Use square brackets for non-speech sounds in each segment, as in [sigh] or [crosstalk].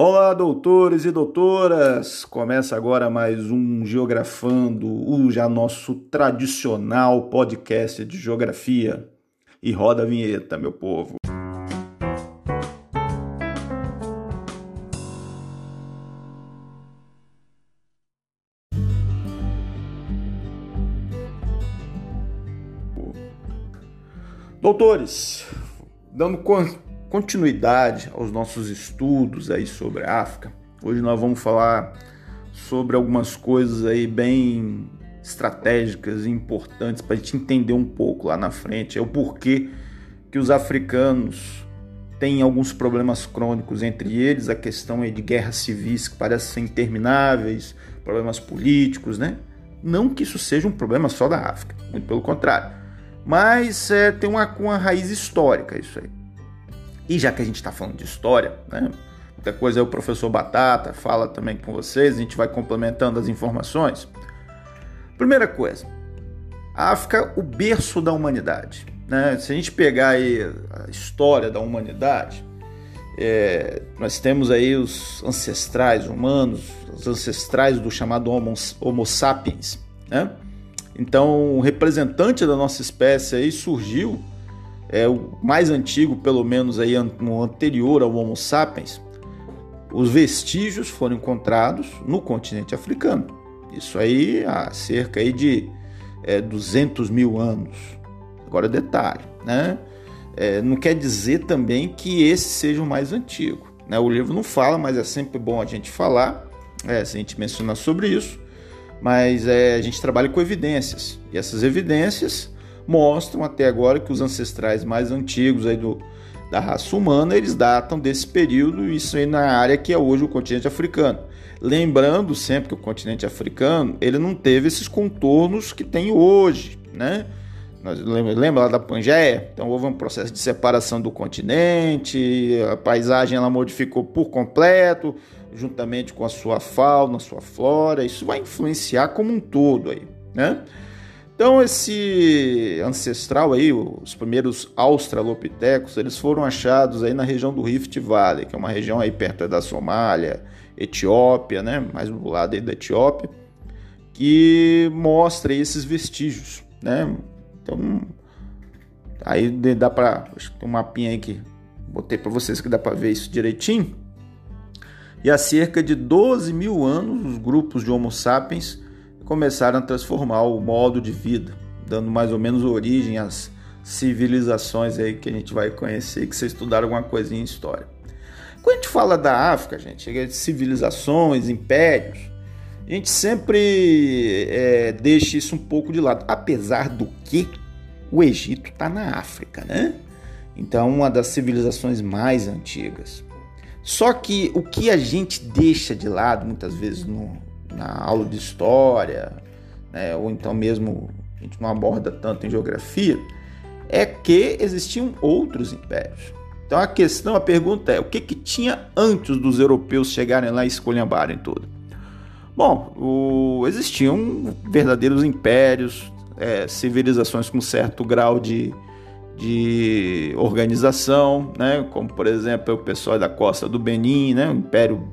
Olá, doutores e doutoras! Começa agora mais um Geografando, o já nosso tradicional podcast de geografia. E roda a vinheta, meu povo. Doutores, dando continuidade aos nossos estudos aí sobre a África, hoje nós vamos falar sobre algumas coisas aí bem estratégicas e importantes para a gente entender um pouco lá na frente. É o porquê que os africanos têm alguns problemas crônicos, entre eles a questão de guerras civis que parecem intermináveis, problemas políticos, né? Não que isso seja um problema só da África, muito pelo contrário. Mas é, tem uma, uma raiz histórica isso aí. E já que a gente está falando de história, né? Muita coisa é o professor Batata fala também com vocês, a gente vai complementando as informações. Primeira coisa, a África, o berço da humanidade. Né? Se a gente pegar aí a história da humanidade, é, nós temos aí os ancestrais humanos, os ancestrais do chamado Homo, homo sapiens. Né? Então, o representante da nossa espécie aí surgiu é o mais antigo, pelo menos aí no anterior ao Homo sapiens, os vestígios foram encontrados no continente africano. Isso aí há cerca aí de é, 200 mil anos. Agora detalhe, né? É, não quer dizer também que esse seja o mais antigo. Né? O livro não fala, mas é sempre bom a gente falar, é, a gente mencionar sobre isso. Mas é, a gente trabalha com evidências. E essas evidências mostram até agora que os ancestrais mais antigos aí do, da raça humana, eles datam desse período, isso aí na área que é hoje o continente africano. Lembrando sempre que o continente africano, ele não teve esses contornos que tem hoje, né? Lembra, lá da Pangeia? Então houve um processo de separação do continente, a paisagem ela modificou por completo, juntamente com a sua fauna, sua flora, isso vai influenciar como um todo aí, né? Então esse ancestral aí, os primeiros australopitecos, eles foram achados aí na região do Rift Valley, que é uma região aí perto da Somália, Etiópia, né, mais do lado aí da Etiópia, que mostra esses vestígios, né? Então aí dá para, acho que tem um mapinha aí que botei para vocês que dá para ver isso direitinho. E há cerca de 12 mil anos, os grupos de Homo sapiens começaram a transformar o modo de vida, dando mais ou menos origem às civilizações aí que a gente vai conhecer, que vocês estudaram alguma coisinha em história. Quando a gente fala da África, gente, de civilizações, impérios, a gente sempre é, deixa isso um pouco de lado, apesar do que o Egito está na África, né? Então, uma das civilizações mais antigas. Só que o que a gente deixa de lado muitas vezes no, na aula de história, né, ou então mesmo a gente não aborda tanto em geografia, é que existiam outros impérios. Então a questão, a pergunta é: o que, que tinha antes dos europeus chegarem lá e escolhambarem tudo? Bom, o, existiam verdadeiros impérios, é, civilizações com certo grau de, de organização, né? como por exemplo o pessoal da costa do Benin, né? o Império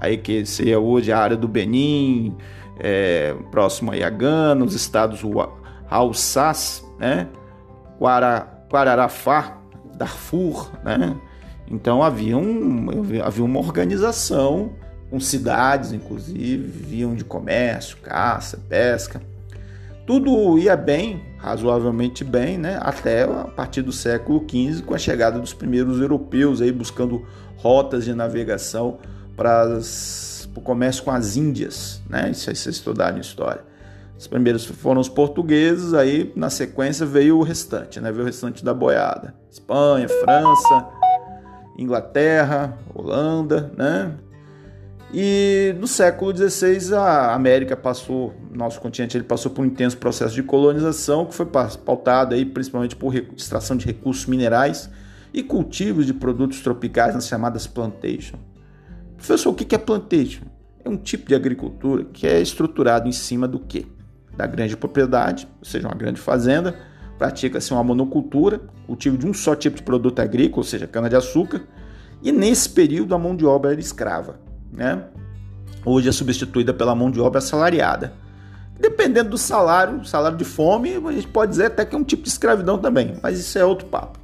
aí que seria hoje a área do Benin, é, próximo a Iagana, os estados Alsace, né? Guararafá, Darfur, né? Então havia, um, havia uma organização com cidades, inclusive, viviam de comércio, caça, pesca. Tudo ia bem, razoavelmente bem, né? até a partir do século XV, com a chegada dos primeiros europeus aí buscando rotas de navegação para o comércio com as Índias, né? Isso aí vocês estudaram história. Os primeiros foram os portugueses, aí na sequência veio o restante, né? Veio o restante da boiada. Espanha, França, Inglaterra, Holanda, né? E no século XVI a América passou, nosso continente ele passou por um intenso processo de colonização que foi pautado aí principalmente por extração de recursos minerais e cultivos de produtos tropicais nas chamadas plantations. Professor, o que é plantation? É um tipo de agricultura que é estruturado em cima do quê? Da grande propriedade, ou seja, uma grande fazenda, pratica-se uma monocultura, cultivo de um só tipo de produto agrícola, ou seja, cana-de-açúcar, E nesse período a mão de obra era escrava, né? Hoje é substituída pela mão de obra assalariada. Dependendo do salário, salário de fome, a gente pode dizer até que é um tipo de escravidão também, mas isso é outro papo.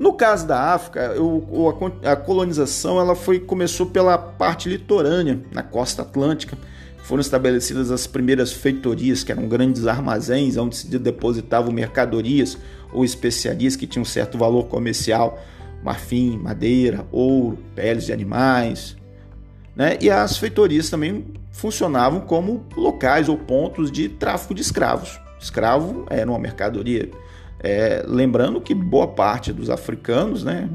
No caso da África, eu, a colonização ela foi, começou pela parte litorânea, na costa atlântica. Foram estabelecidas as primeiras feitorias, que eram grandes armazéns onde se depositavam mercadorias ou especiarias que tinham certo valor comercial, marfim, madeira, ouro, peles de animais. Né? E as feitorias também funcionavam como locais ou pontos de tráfico de escravos. Escravo era uma mercadoria é, lembrando que boa parte dos africanos, né,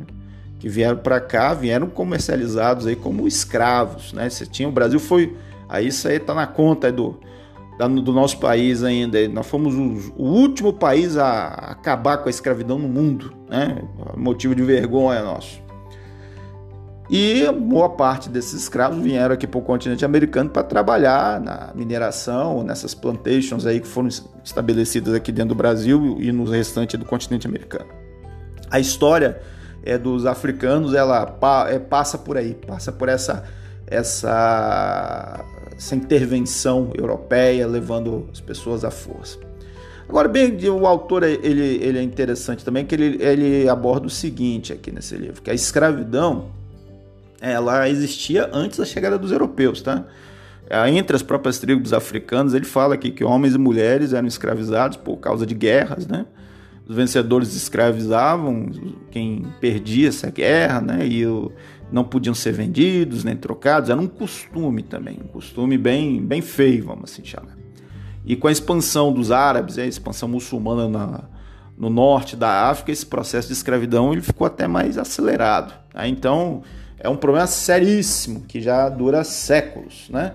que vieram para cá, vieram comercializados aí como escravos, né? Você tinha o Brasil foi aí isso aí tá na conta do do nosso país ainda. Nós fomos o, último país a acabar com a escravidão no mundo, né? Motivo de vergonha nosso. E boa parte desses escravos vieram aqui para o continente americano para trabalhar na mineração, nessas plantations aí que foram estabelecidas aqui dentro do Brasil e no restante do continente americano. A história é dos africanos, ela é, passa por aí, passa por essa essa, essa intervenção europeia levando as pessoas à força. Agora, bem, o autor ele, ele é interessante também que ele, ele aborda o seguinte aqui nesse livro, que a escravidão ela existia antes da chegada dos europeus, tá? É, entre as próprias tribos africanas, ele fala aqui que homens e mulheres eram escravizados por causa de guerras, né? Os vencedores escravizavam quem perdia essa guerra, né? E não podiam ser vendidos nem trocados. Era um costume também, um costume bem, bem feio, vamos assim chamar. E com a expansão dos árabes, a expansão muçulmana na, no norte da África, esse processo de escravidão ele ficou até mais acelerado. Tá? Então, é um problema seríssimo que já dura séculos, né?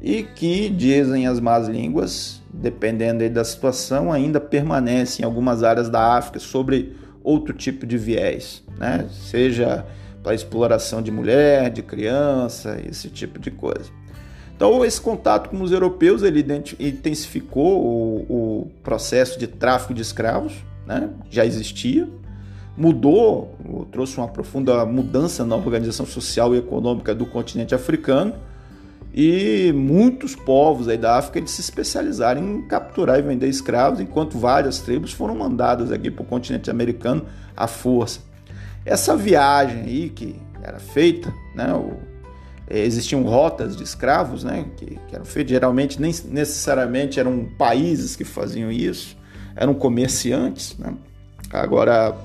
E que, dizem as más línguas, dependendo da situação, ainda permanece em algumas áreas da África sobre outro tipo de viés, né? Seja para exploração de mulher, de criança, esse tipo de coisa. Então, esse contato com os europeus ele intensificou o, o processo de tráfico de escravos, né? já existia, mudou, trouxe uma profunda mudança na organização social e econômica do continente africano e muitos povos aí da África se especializaram em capturar e vender escravos, enquanto várias tribos foram mandadas aqui para o continente americano à força. Essa viagem aí que era feita, né, é, existiam rotas de escravos, né, que, que eram feitas, geralmente nem necessariamente eram países que faziam isso, eram comerciantes, né. Agora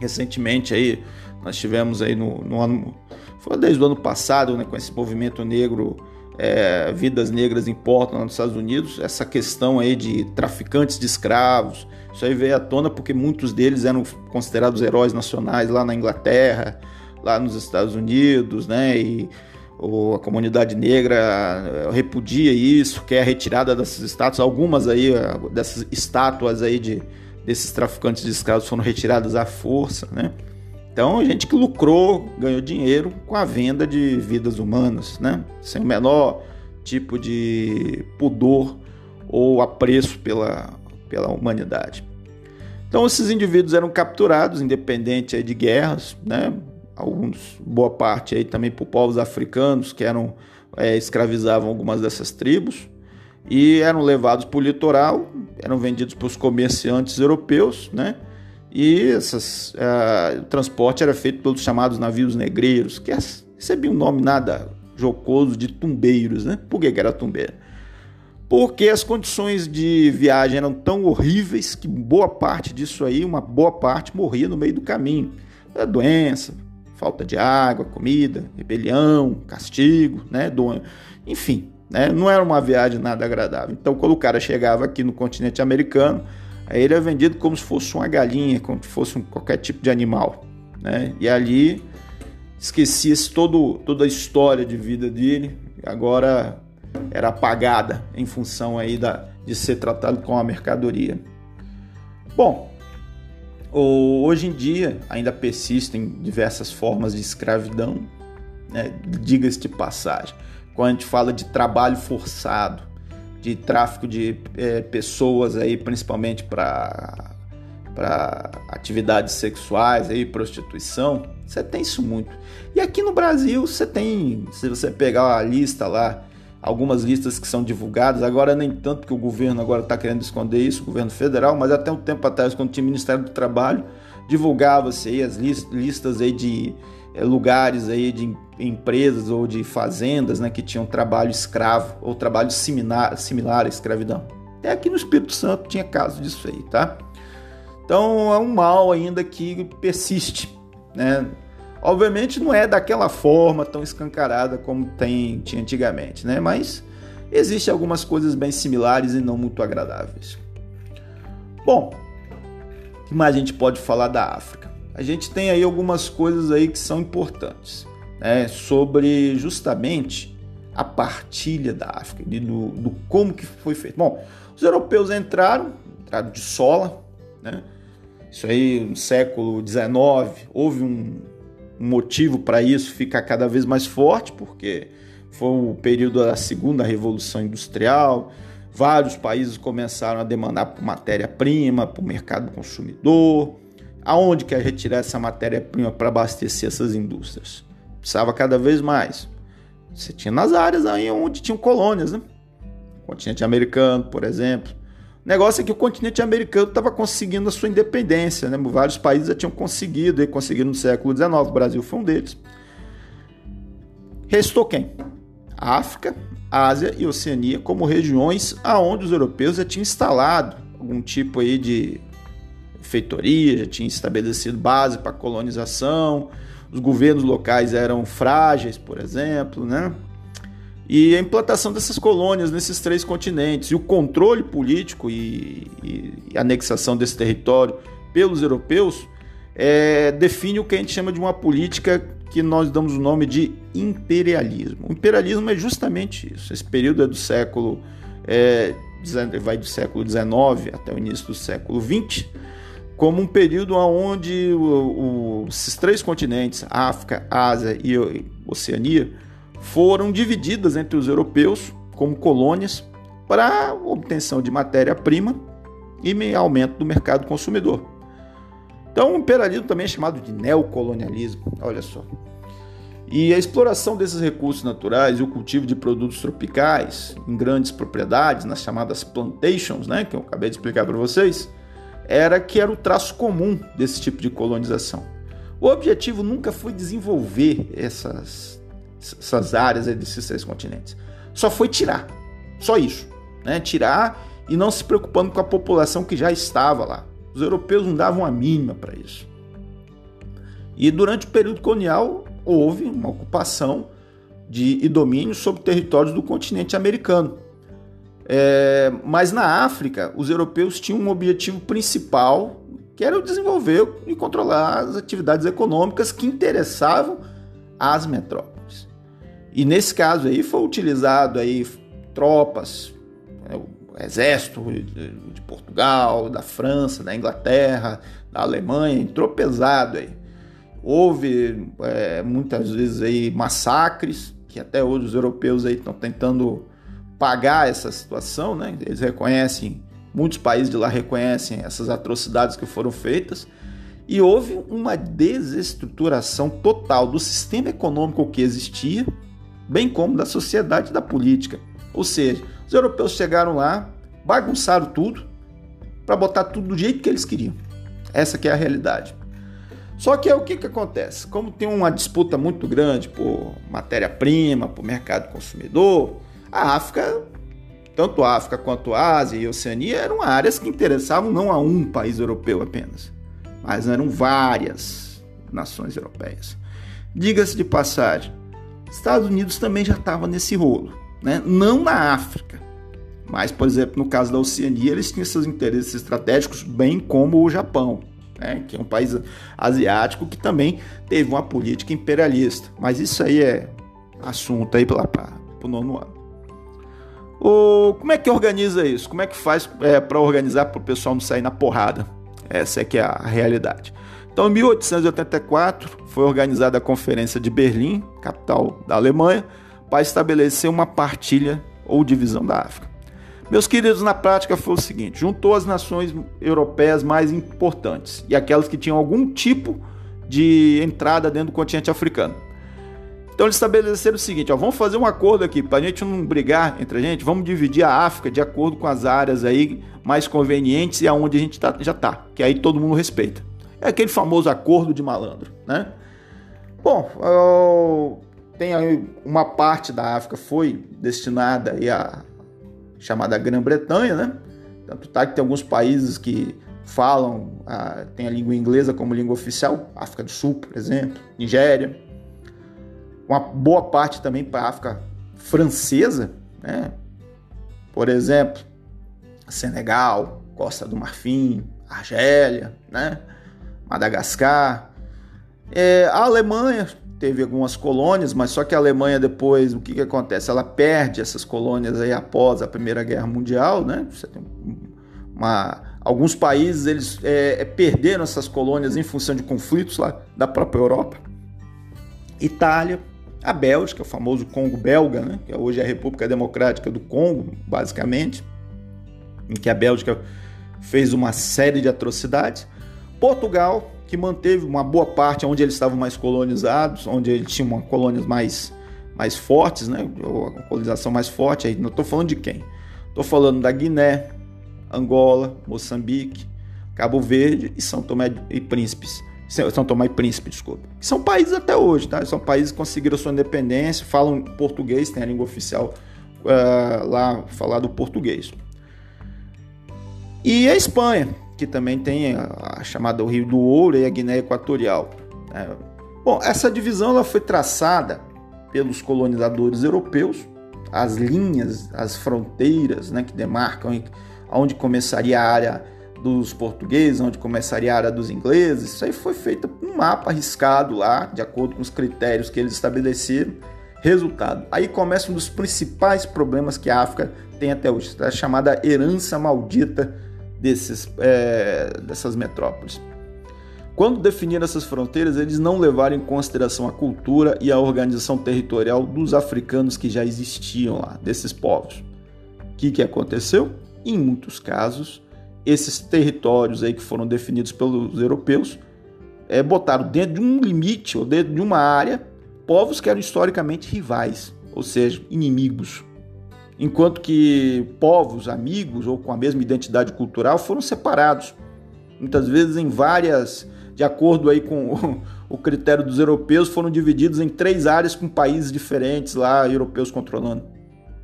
Recentemente aí nós tivemos aí no, no ano, foi desde o ano passado, né, com esse movimento negro, é, vidas negras importam nos Estados Unidos, essa questão aí de traficantes de escravos, isso aí veio à tona porque muitos deles eram considerados heróis nacionais lá na Inglaterra, lá nos Estados Unidos, né, e ou a comunidade negra eh, repudia isso, quer a retirada dessas estátuas, algumas aí eh, dessas estátuas aí de desses traficantes de escravos foram retiradas à força, né? Então, gente que lucrou, ganhou dinheiro com a venda de vidas humanas, né? Sem o menor tipo de pudor ou apreço pela, pela humanidade. Então, esses indivíduos eram capturados, independente de guerras, né? Alguns, boa parte aí também por povos africanos que eram é, escravizavam algumas dessas tribos e eram levados para o litoral, eram vendidos para os comerciantes europeus, né? E essas, uh, o transporte era feito pelos chamados navios negreiros, que recebiam um nome nada jocoso de tumbeiros, né? Por que, que era tumbeiro? Porque as condições de viagem eram tão horríveis que boa parte disso aí, uma boa parte, morria no meio do caminho. Era doença, falta de água, comida, rebelião, castigo, né? Do... Enfim, né? Não era uma viagem nada agradável. Então, quando o cara chegava aqui no continente americano, aí ele era vendido como se fosse uma galinha, como se fosse um, qualquer tipo de animal. Né? E ali esquecia-se toda a história de vida dele, agora era apagada em função aí da, de ser tratado como uma mercadoria. Bom, hoje em dia ainda persistem diversas formas de escravidão, né? diga-se de passagem quando a gente fala de trabalho forçado, de tráfico de é, pessoas aí, principalmente para para atividades sexuais aí, prostituição. Você tem isso muito. E aqui no Brasil você tem, se você pegar a lista lá, algumas listas que são divulgadas, agora nem tanto que o governo agora está querendo esconder isso, o governo federal, mas até um tempo atrás, quando tinha o Ministério do Trabalho, divulgava-se aí as listas aí de é, lugares aí de empresas ou de fazendas né, que tinham trabalho escravo ou trabalho similar, similar à escravidão. Até aqui no Espírito Santo tinha caso disso aí, tá? Então é um mal ainda que persiste, né? Obviamente não é daquela forma tão escancarada como tem, tinha antigamente, né? Mas existem algumas coisas bem similares e não muito agradáveis. Bom, o que mais a gente pode falar da África? A gente tem aí algumas coisas aí que são importantes, né? Sobre justamente a partilha da África, do, do como que foi feito. Bom, os europeus entraram, entraram de sola, né? Isso aí no século XIX houve um um motivo para isso ficar cada vez mais forte, porque foi o período da segunda revolução industrial, vários países começaram a demandar por matéria-prima, para o mercado consumidor. Aonde quer retirar essa matéria-prima para abastecer essas indústrias? Precisava cada vez mais. Você tinha nas áreas aí onde tinham colônias, né? O continente americano, por exemplo, negócio é que o continente americano estava conseguindo a sua independência, né? Vários países já tinham conseguido, e conseguiram no século XIX, o Brasil foi um deles. Restou quem? África, Ásia e Oceania como regiões aonde os europeus já tinham instalado algum tipo aí de feitoria, já tinham estabelecido base para colonização, os governos locais eram frágeis, por exemplo, né? e a implantação dessas colônias nesses três continentes e o controle político e, e, e anexação desse território pelos europeus é, define o que a gente chama de uma política que nós damos o nome de imperialismo. O imperialismo é justamente isso. Esse período é do século é, vai do século XIX até o início do século XX, como um período onde o, o, esses três continentes, África, Ásia e Oceania, foram divididas entre os europeus como colônias para obtenção de matéria-prima e aumento do mercado consumidor. Então, o imperialismo também é chamado de neocolonialismo, olha só. E a exploração desses recursos naturais e o cultivo de produtos tropicais em grandes propriedades, nas chamadas plantations, né, que eu acabei de explicar para vocês, era que era o traço comum desse tipo de colonização. O objetivo nunca foi desenvolver essas essas áreas desses três continentes. Só foi tirar. Só isso. Né? Tirar e não se preocupando com a população que já estava lá. Os europeus não davam a mínima para isso. E durante o período colonial houve uma ocupação de, e domínio sobre territórios do continente americano. É, mas na África, os europeus tinham um objetivo principal, que era desenvolver e controlar as atividades econômicas que interessavam às metrópoles. E nesse caso aí foi utilizado aí tropas, né, o exército de Portugal, da França, da Inglaterra, da Alemanha, entrou pesado aí. Houve é, muitas vezes aí massacres, que até hoje os europeus aí estão tentando pagar essa situação, né? Eles reconhecem, muitos países de lá reconhecem essas atrocidades que foram feitas. E houve uma desestruturação total do sistema econômico que existia, bem como da sociedade e da política. Ou seja, os europeus chegaram lá, bagunçaram tudo para botar tudo do jeito que eles queriam. Essa que é a realidade. Só que é o que, que acontece? Como tem uma disputa muito grande por matéria-prima, por mercado consumidor, a África, tanto a África quanto a Ásia e a Oceania, eram áreas que interessavam não a um país europeu apenas, mas eram várias nações europeias. Diga-se de passagem, Estados Unidos também já estava nesse rolo, né? não na África, mas, por exemplo, no caso da Oceania, eles tinham seus interesses estratégicos, bem como o Japão, né? que é um país asiático que também teve uma política imperialista. Mas isso aí é assunto aí para o nono ano. O, como é que organiza isso? Como é que faz é, para organizar para o pessoal não sair na porrada? Essa é que é a realidade. Então, em 1884, foi organizada a Conferência de Berlim, capital da Alemanha, para estabelecer uma partilha ou divisão da África. Meus queridos, na prática foi o seguinte: juntou as nações europeias mais importantes e aquelas que tinham algum tipo de entrada dentro do continente africano. Então eles estabeleceram o seguinte: ó, vamos fazer um acordo aqui para a gente não brigar entre a gente, vamos dividir a África de acordo com as áreas aí mais convenientes e aonde a gente tá, já está, que aí todo mundo respeita. É aquele famoso acordo de malandro, né? Bom, tem aí uma parte da África foi destinada aí a chamada Grã-Bretanha, né? Tanto tá que tem alguns países que falam, a, tem a língua inglesa como língua oficial, África do Sul, por exemplo, Nigéria. Uma boa parte também para a África francesa, né? Por exemplo, Senegal, Costa do Marfim, Argélia, né? Madagascar. É, a Alemanha teve algumas colônias, mas só que a Alemanha depois, o que, que acontece? Ela perde essas colônias aí após a Primeira Guerra Mundial, né? Uma, alguns países eles é, é, perderam essas colônias em função de conflitos lá da própria Europa. Itália, a Bélgica, o famoso Congo belga, né? que hoje é a República Democrática do Congo, basicamente, em que a Bélgica fez uma série de atrocidades. Portugal, que manteve uma boa parte onde eles estavam mais colonizados, onde eles tinham colônias mais, mais fortes, né? a colonização mais forte. Aí não estou falando de quem? Estou falando da Guiné, Angola, Moçambique, Cabo Verde e São Tomé e Príncipes. São Tomé e Príncipe, desculpa. São países até hoje, tá? São países que conseguiram sua independência, falam português, tem a língua oficial uh, lá falado português. E a Espanha, que também tem a, chamada Rio do Ouro e a Guiné Equatorial. É, bom, essa divisão ela foi traçada pelos colonizadores europeus, as linhas, as fronteiras né, que demarcam onde começaria a área dos portugueses, onde começaria a área dos ingleses. Isso aí foi feito um mapa arriscado lá, de acordo com os critérios que eles estabeleceram. Resultado, aí começa um dos principais problemas que a África tem até hoje, a chamada herança maldita desses, é, dessas metrópoles. Quando definiram essas fronteiras, eles não levaram em consideração a cultura e a organização territorial dos africanos que já existiam lá, desses povos. O que, que aconteceu? Em muitos casos, esses territórios aí que foram definidos pelos europeus é, botaram dentro de um limite ou dentro de uma área povos que eram historicamente rivais, ou seja, inimigos enquanto que povos amigos ou com a mesma identidade cultural foram separados, muitas vezes em várias, de acordo aí com o [laughs] critério dos europeus, foram divididos em três áreas com países diferentes lá, europeus controlando.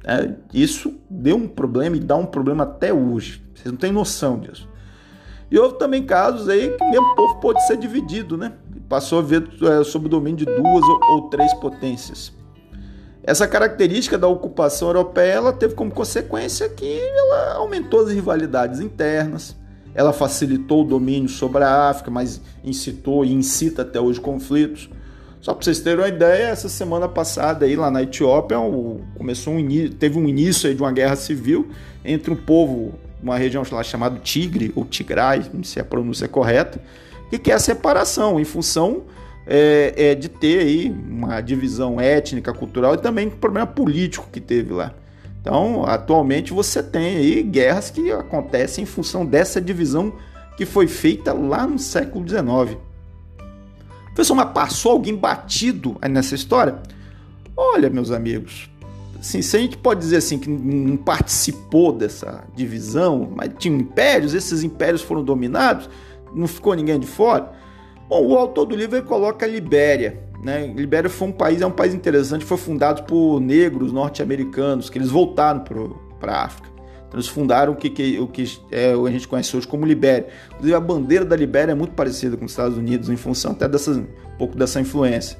É, isso deu um problema e dá um problema até hoje. Vocês não têm noção disso. E houve também casos aí que o mesmo povo pôde ser dividido, né? Passou a ver é, sob o domínio de duas ou, ou três potências. Essa característica da ocupação europeia ela teve como consequência que ela aumentou as rivalidades internas, ela facilitou o domínio sobre a África, mas incitou e incita até hoje conflitos. Só para vocês terem uma ideia, essa semana passada aí lá na Etiópia começou um teve um início de uma guerra civil entre um povo, uma região lá chamada Tigre ou Tigray, não sei se a pronúncia é correta, que quer a separação em função é, é, de ter aí uma divisão étnica, cultural e também problema político que teve lá. Então, atualmente você tem aí guerras que acontecem em função dessa divisão que foi feita lá no século XIX. Professor, mas passou alguém batido nessa história? Olha, meus amigos, assim, se a gente pode dizer assim que não participou dessa divisão, mas tinha impérios, esses impérios foram dominados, não ficou ninguém de fora. Bom, o autor do livro coloca a Libéria. Né? Libéria foi um país, é um país interessante, foi fundado por negros norte-americanos, que eles voltaram para a África. Eles fundaram o que, que, o que é, a gente conhece hoje como Libéria. Inclusive, a bandeira da Libéria é muito parecida com os Estados Unidos, em função até dessa, um pouco dessa influência.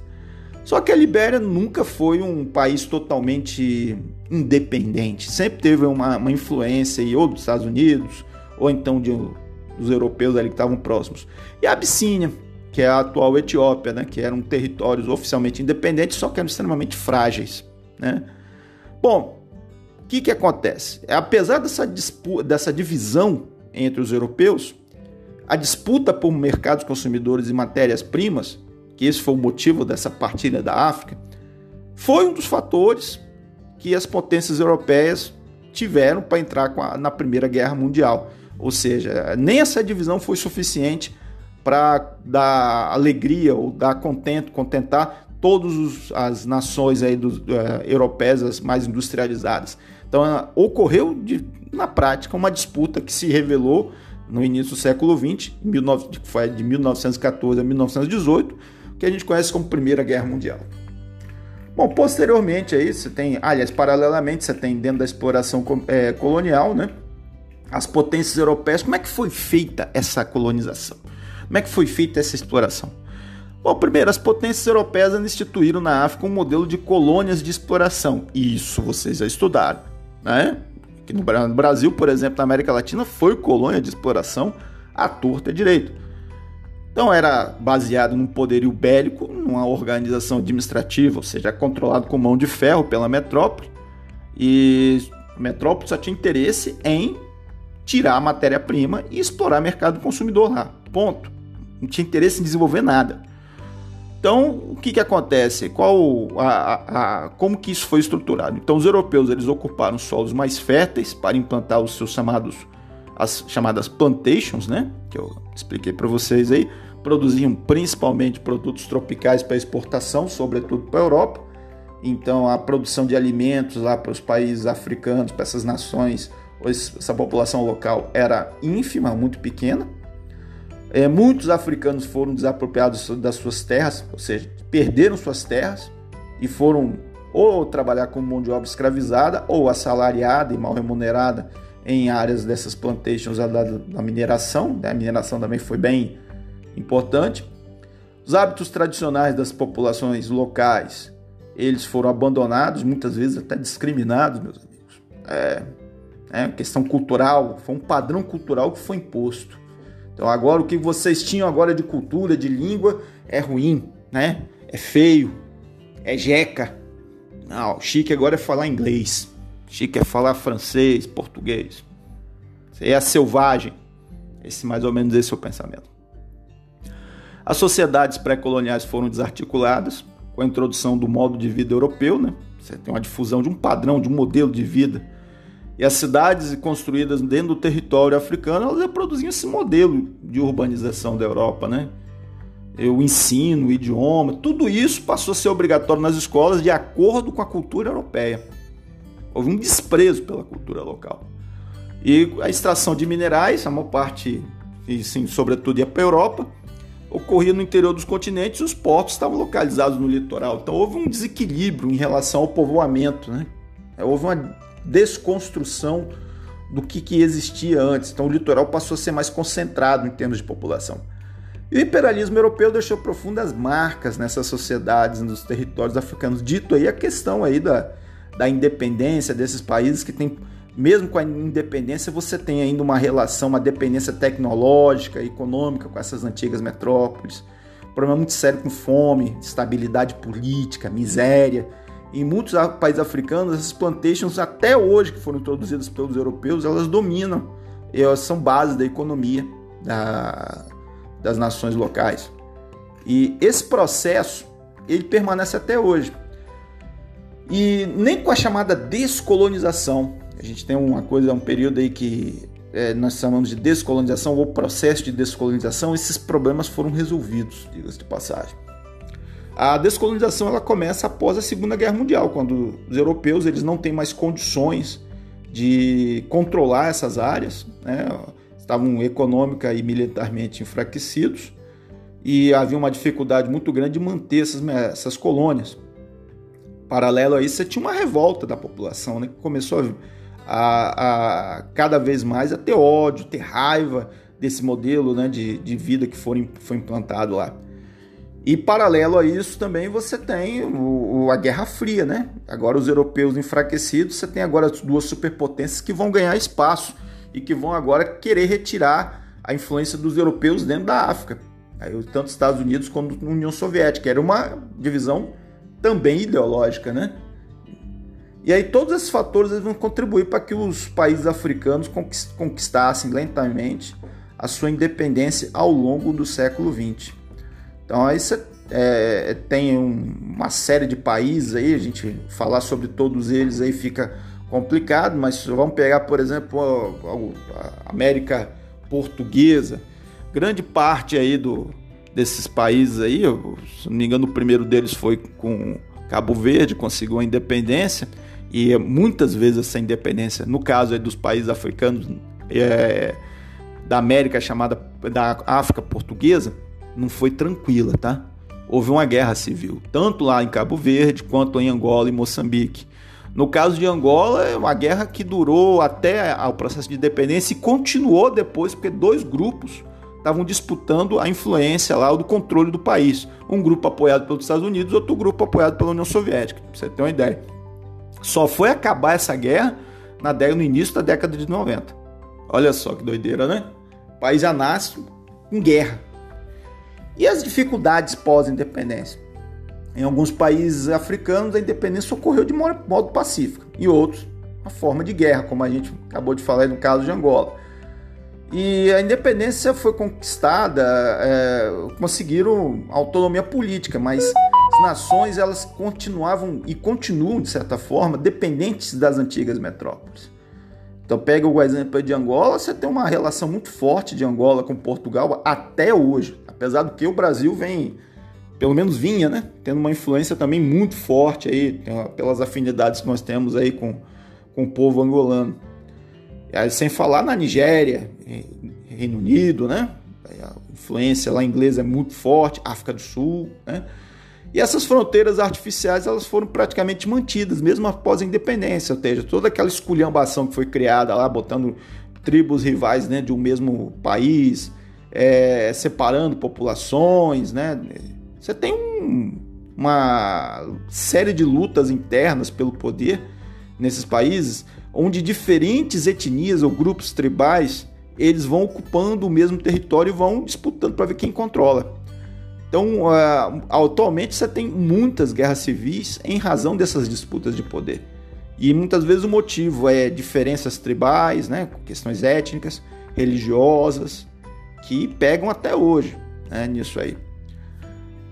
Só que a Libéria nunca foi um país totalmente independente. Sempre teve uma, uma influência ou dos Estados Unidos, ou então de, dos europeus ali que estavam próximos. E a Abissínia, que é a atual Etiópia, né, que eram territórios oficialmente independentes, só que eram extremamente frágeis. Né? Bom, o que, que acontece? Apesar dessa, dessa divisão entre os europeus, a disputa por mercados consumidores e matérias-primas, que esse foi o motivo dessa partilha da África, foi um dos fatores que as potências europeias tiveram para entrar a, na Primeira Guerra Mundial. Ou seja, nem essa divisão foi suficiente para dar alegria ou dar contento, contentar todas as nações aí dos, uh, europeias mais industrializadas. Então ocorreu de, na prática uma disputa que se revelou no início do século XX, que foi de 1914 a 1918, que a gente conhece como Primeira Guerra Mundial. Bom, posteriormente aí você tem, aliás, paralelamente você tem dentro da exploração é, colonial, né? As potências europeias, como é que foi feita essa colonização? Como é que foi feita essa exploração? Bom, primeiro, as potências europeias instituíram na África um modelo de colônias de exploração. Isso vocês já estudaram, né? Que no Brasil, por exemplo, na América Latina, foi colônia de exploração à torta direito. Então era baseado num poderio bélico, numa organização administrativa, ou seja, controlado com mão de ferro pela metrópole. E a metrópole só tinha interesse em tirar a matéria-prima e explorar o mercado consumidor lá. Ponto. Não tinha interesse em desenvolver nada. Então, o que, que acontece? Qual a, a, como que isso foi estruturado? Então, os europeus eles ocuparam solos mais férteis para implantar os seus chamados as chamadas plantations, né? Que eu expliquei para vocês aí, produziam principalmente produtos tropicais para exportação, sobretudo para a Europa. Então, a produção de alimentos lá para os países africanos, para essas nações, essa população local era ínfima, muito pequena. É, muitos africanos foram desapropriados das suas terras, ou seja, perderam suas terras e foram ou trabalhar como mão de obra escravizada ou assalariada e mal remunerada em áreas dessas plantations da, da mineração. Né? A mineração também foi bem importante. Os hábitos tradicionais das populações locais, eles foram abandonados, muitas vezes até discriminados, meus amigos. É, é questão cultural, foi um padrão cultural que foi imposto. Então agora o que vocês tinham agora de cultura, de língua, é ruim, né? É feio, é jeca. Não, chique agora é falar inglês. Chique é falar francês, português. Você é selvagem. Esse mais ou menos esse é o pensamento. As sociedades pré-coloniais foram desarticuladas com a introdução do modo de vida europeu, né? Você tem uma difusão de um padrão, de um modelo de vida. E as cidades construídas dentro do território africano, elas reproduziam esse modelo de urbanização da Europa, né? O ensino, o idioma, tudo isso passou a ser obrigatório nas escolas de acordo com a cultura europeia. Houve um desprezo pela cultura local. E a extração de minerais, a maior parte, e sim, sobretudo ia para a Europa, ocorria no interior dos continentes e os portos estavam localizados no litoral. Então houve um desequilíbrio em relação ao povoamento, né? Houve uma desconstrução do que, que existia antes. Então o litoral passou a ser mais concentrado em termos de população. E o imperialismo europeu deixou profundas marcas nessas sociedades, nos territórios africanos. Dito aí a questão aí da, da independência desses países que tem mesmo com a independência, você tem ainda uma relação, uma dependência tecnológica, econômica com essas antigas metrópoles. Problema muito sério com fome, estabilidade política, miséria. Em muitos países africanos, essas plantations, até hoje, que foram introduzidas pelos europeus, elas dominam, elas são bases da economia da, das nações locais. E esse processo, ele permanece até hoje. E nem com a chamada descolonização, a gente tem uma coisa, um período aí que é, nós chamamos de descolonização ou processo de descolonização, esses problemas foram resolvidos, diga-se de passagem. A descolonização ela começa após a Segunda Guerra Mundial, quando os europeus eles não têm mais condições de controlar essas áreas, né? estavam econômica e militarmente enfraquecidos e havia uma dificuldade muito grande de manter essas, essas colônias. Paralelo a isso, você tinha uma revolta da população, né? que começou a a, a cada vez mais a ter ódio, ter raiva desse modelo né, de, de vida que foi, foi implantado lá. E paralelo a isso também você tem o, a Guerra Fria, né? Agora os europeus enfraquecidos, você tem agora as duas superpotências que vão ganhar espaço e que vão agora querer retirar a influência dos europeus dentro da África. Aí, tanto Estados Unidos quanto União Soviética. Era uma divisão também ideológica, né? E aí todos esses fatores vão contribuir para que os países africanos conquistassem lentamente a sua independência ao longo do século XX. Então aí você é, tem um, uma série de países aí, a gente falar sobre todos eles aí fica complicado, mas vamos pegar, por exemplo, a América Portuguesa, grande parte aí do, desses países aí, se não me engano, o primeiro deles foi com Cabo Verde, conseguiu a independência, e muitas vezes essa independência, no caso aí dos países africanos, é, da América chamada da África Portuguesa, não foi tranquila, tá? Houve uma guerra civil, tanto lá em Cabo Verde quanto em Angola e Moçambique. No caso de Angola, é uma guerra que durou até o processo de independência e continuou depois, porque dois grupos estavam disputando a influência lá, do controle do país. Um grupo apoiado pelos Estados Unidos, outro grupo apoiado pela União Soviética, pra você ter uma ideia. Só foi acabar essa guerra na década, no início da década de 90. Olha só que doideira, né? O país já nasce com guerra. E as dificuldades pós-independência? Em alguns países africanos, a independência ocorreu de modo pacífico, e outros, uma forma de guerra, como a gente acabou de falar no caso de Angola. E a independência foi conquistada, é, conseguiram autonomia política, mas as nações elas continuavam e continuam, de certa forma, dependentes das antigas metrópoles. Então pega o exemplo de Angola, você tem uma relação muito forte de Angola com Portugal até hoje, apesar do que o Brasil vem, pelo menos vinha, né, tendo uma influência também muito forte aí, pelas afinidades que nós temos aí com, com o povo angolano. Aí, sem falar na Nigéria, Reino Unido, né, a influência lá inglesa é muito forte, África do Sul, né, e essas fronteiras artificiais elas foram praticamente mantidas, mesmo após a independência, ou seja, toda aquela esculhambação que foi criada lá, botando tribos rivais né, de um mesmo país, é, separando populações, né? Você tem um, uma série de lutas internas pelo poder nesses países, onde diferentes etnias ou grupos tribais eles vão ocupando o mesmo território e vão disputando para ver quem controla. Então, uh, atualmente você tem muitas guerras civis em razão dessas disputas de poder. E muitas vezes o motivo é diferenças tribais, né, questões étnicas, religiosas, que pegam até hoje né, nisso aí.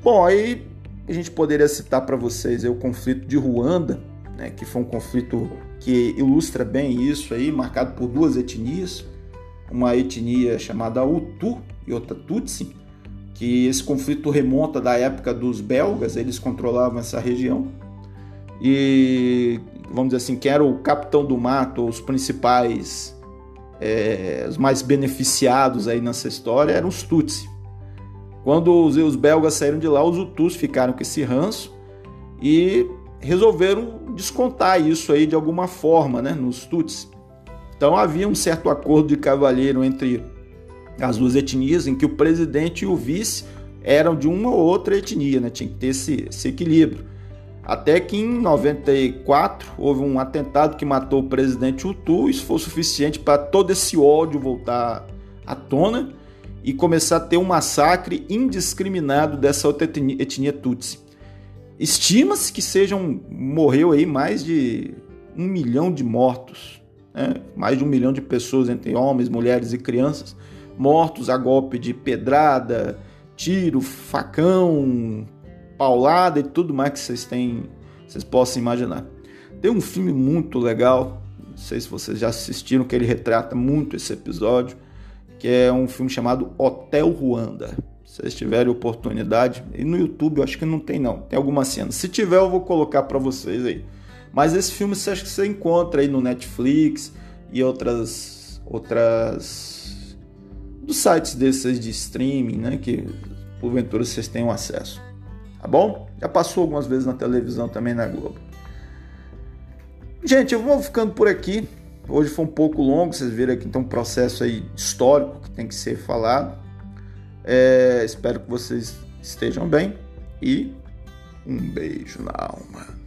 Bom, aí a gente poderia citar para vocês o conflito de Ruanda, né, que foi um conflito que ilustra bem isso aí, marcado por duas etnias, uma etnia chamada Hutu e outra Tutsi, que esse conflito remonta da época dos belgas, eles controlavam essa região. E vamos dizer assim, quem era o capitão do mato, os principais, é, os mais beneficiados aí nessa história eram os Tutsi. Quando os, os belgas saíram de lá, os Hutus ficaram com esse ranço e resolveram descontar isso aí de alguma forma, né, nos Tutsi. Então havia um certo acordo de cavalheiro entre as duas etnias, em que o presidente e o vice eram de uma ou outra etnia, né? tinha que ter esse, esse equilíbrio. Até que em 94 houve um atentado que matou o presidente Hutu, isso foi suficiente para todo esse ódio voltar à tona e começar a ter um massacre indiscriminado dessa outra etnia, etnia Tutsi. Estima-se que sejam morreu aí mais de um milhão de mortos, né? mais de um milhão de pessoas entre homens, mulheres e crianças mortos a golpe de pedrada, tiro, facão, paulada e tudo mais que vocês têm, vocês possam imaginar. Tem um filme muito legal, não sei se vocês já assistiram, que ele retrata muito esse episódio, que é um filme chamado Hotel Ruanda. Se vocês tiverem oportunidade, e no YouTube eu acho que não tem não, tem alguma cena. Se tiver eu vou colocar para vocês aí. Mas esse filme você acha que você encontra aí no Netflix e outras outras dos sites desses de streaming, né, que porventura vocês tenham acesso. Tá bom? Já passou algumas vezes na televisão também na Globo. Gente, eu vou ficando por aqui. Hoje foi um pouco longo, vocês viram aqui então um processo aí histórico que tem que ser falado. É, espero que vocês estejam bem e um beijo na alma.